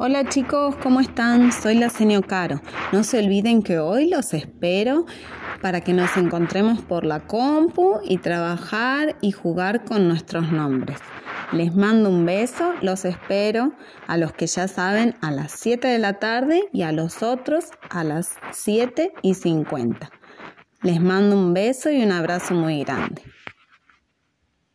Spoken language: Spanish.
Hola chicos, ¿cómo están? Soy la señor Caro. No se olviden que hoy los espero para que nos encontremos por la compu y trabajar y jugar con nuestros nombres. Les mando un beso, los espero a los que ya saben a las 7 de la tarde y a los otros a las 7 y 50. Les mando un beso y un abrazo muy grande.